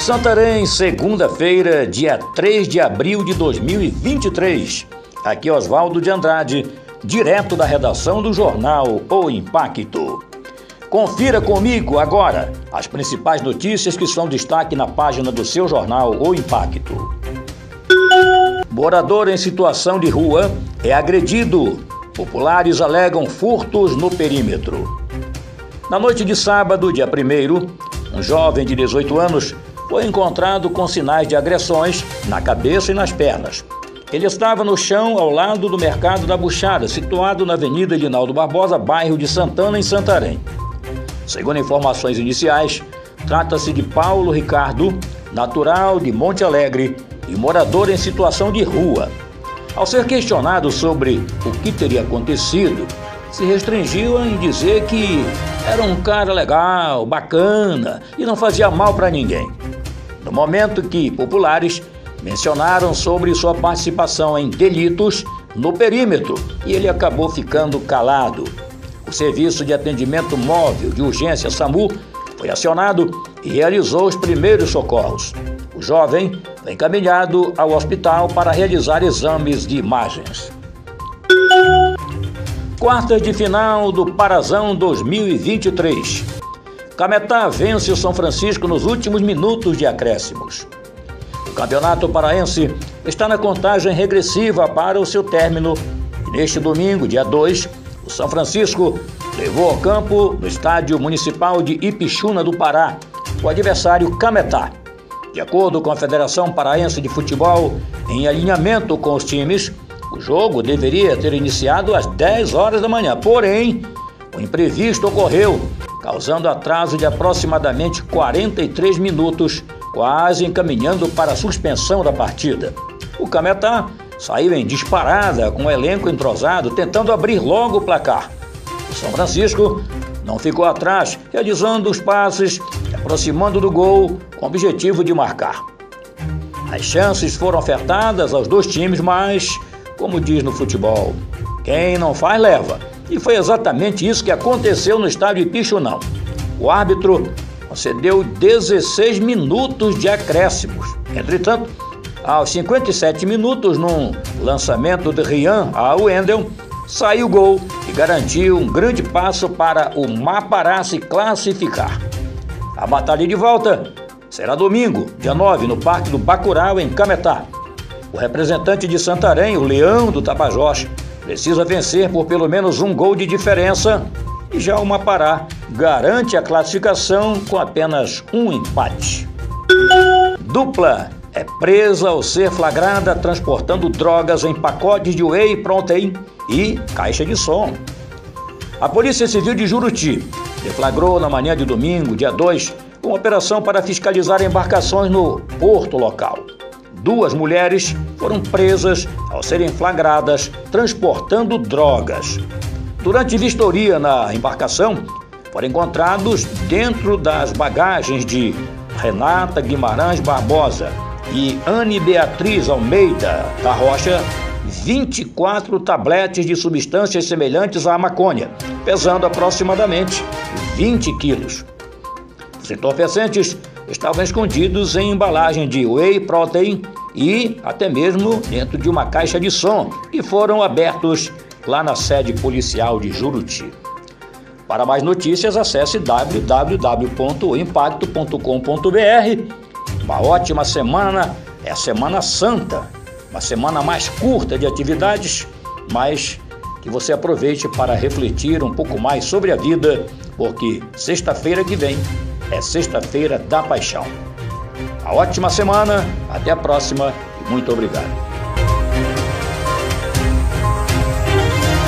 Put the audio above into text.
Santarém, segunda-feira, dia 3 de abril de 2023. Aqui Oswaldo de Andrade, direto da redação do jornal O Impacto. Confira comigo agora as principais notícias que são destaque na página do seu jornal O Impacto. Morador em situação de rua é agredido. Populares alegam furtos no perímetro. Na noite de sábado, dia 1, um jovem de 18 anos foi encontrado com sinais de agressões na cabeça e nas pernas. Ele estava no chão ao lado do Mercado da Buchada, situado na Avenida Linaldo Barbosa, bairro de Santana, em Santarém. Segundo informações iniciais, trata-se de Paulo Ricardo, natural de Monte Alegre e morador em situação de rua. Ao ser questionado sobre o que teria acontecido, se restringiu em dizer que era um cara legal, bacana e não fazia mal para ninguém no momento que populares mencionaram sobre sua participação em delitos no perímetro e ele acabou ficando calado. O Serviço de Atendimento Móvel de Urgência SAMU foi acionado e realizou os primeiros socorros. O jovem foi encaminhado ao hospital para realizar exames de imagens. Quartas de final do Parazão 2023. Cametá vence o São Francisco nos últimos minutos de acréscimos. O Campeonato Paraense está na contagem regressiva para o seu término e neste domingo, dia 2, o São Francisco levou ao campo no Estádio Municipal de Ipixuna do Pará o adversário Cametá. De acordo com a Federação Paraense de Futebol, em alinhamento com os times, o jogo deveria ter iniciado às 10 horas da manhã, porém, o imprevisto ocorreu causando atraso de aproximadamente 43 minutos, quase encaminhando para a suspensão da partida. O Cametá saiu em disparada com o elenco entrosado, tentando abrir logo o placar. O São Francisco não ficou atrás, realizando os passes, aproximando do gol com o objetivo de marcar. As chances foram ofertadas aos dois times, mas, como diz no futebol, quem não faz leva. E foi exatamente isso que aconteceu no estádio Ipixunão. O árbitro concedeu 16 minutos de acréscimos. Entretanto, aos 57 minutos, num lançamento de Rian ao Wendel, saiu o gol e garantiu um grande passo para o Mapará se classificar. A batalha de volta será domingo, dia 9, no Parque do Bacurau, em Cametá. O representante de Santarém, o Leão do Tapajós, precisa vencer por pelo menos um gol de diferença e já o Mapará garante a classificação com apenas um empate. Dupla é presa ao ser flagrada transportando drogas em pacotes de whey protein e caixa de som. A Polícia Civil de Juruti deflagrou na manhã de domingo, dia 2, uma operação para fiscalizar embarcações no porto local. Duas mulheres foram presas ao serem flagradas transportando drogas. Durante vistoria na embarcação, foram encontrados dentro das bagagens de Renata Guimarães Barbosa e Anne Beatriz Almeida da Rocha 24 tabletes de substâncias semelhantes à maconha, pesando aproximadamente 20 quilos. Os entorpecentes estavam escondidos em embalagem de whey protein e até mesmo dentro de uma caixa de som que foram abertos lá na sede policial de Juruti. Para mais notícias, acesse www.impacto.com.br. Uma ótima semana, é a Semana Santa, uma semana mais curta de atividades, mas que você aproveite para refletir um pouco mais sobre a vida, porque sexta-feira que vem é Sexta-feira da Paixão. Uma ótima semana, até a próxima e muito obrigado.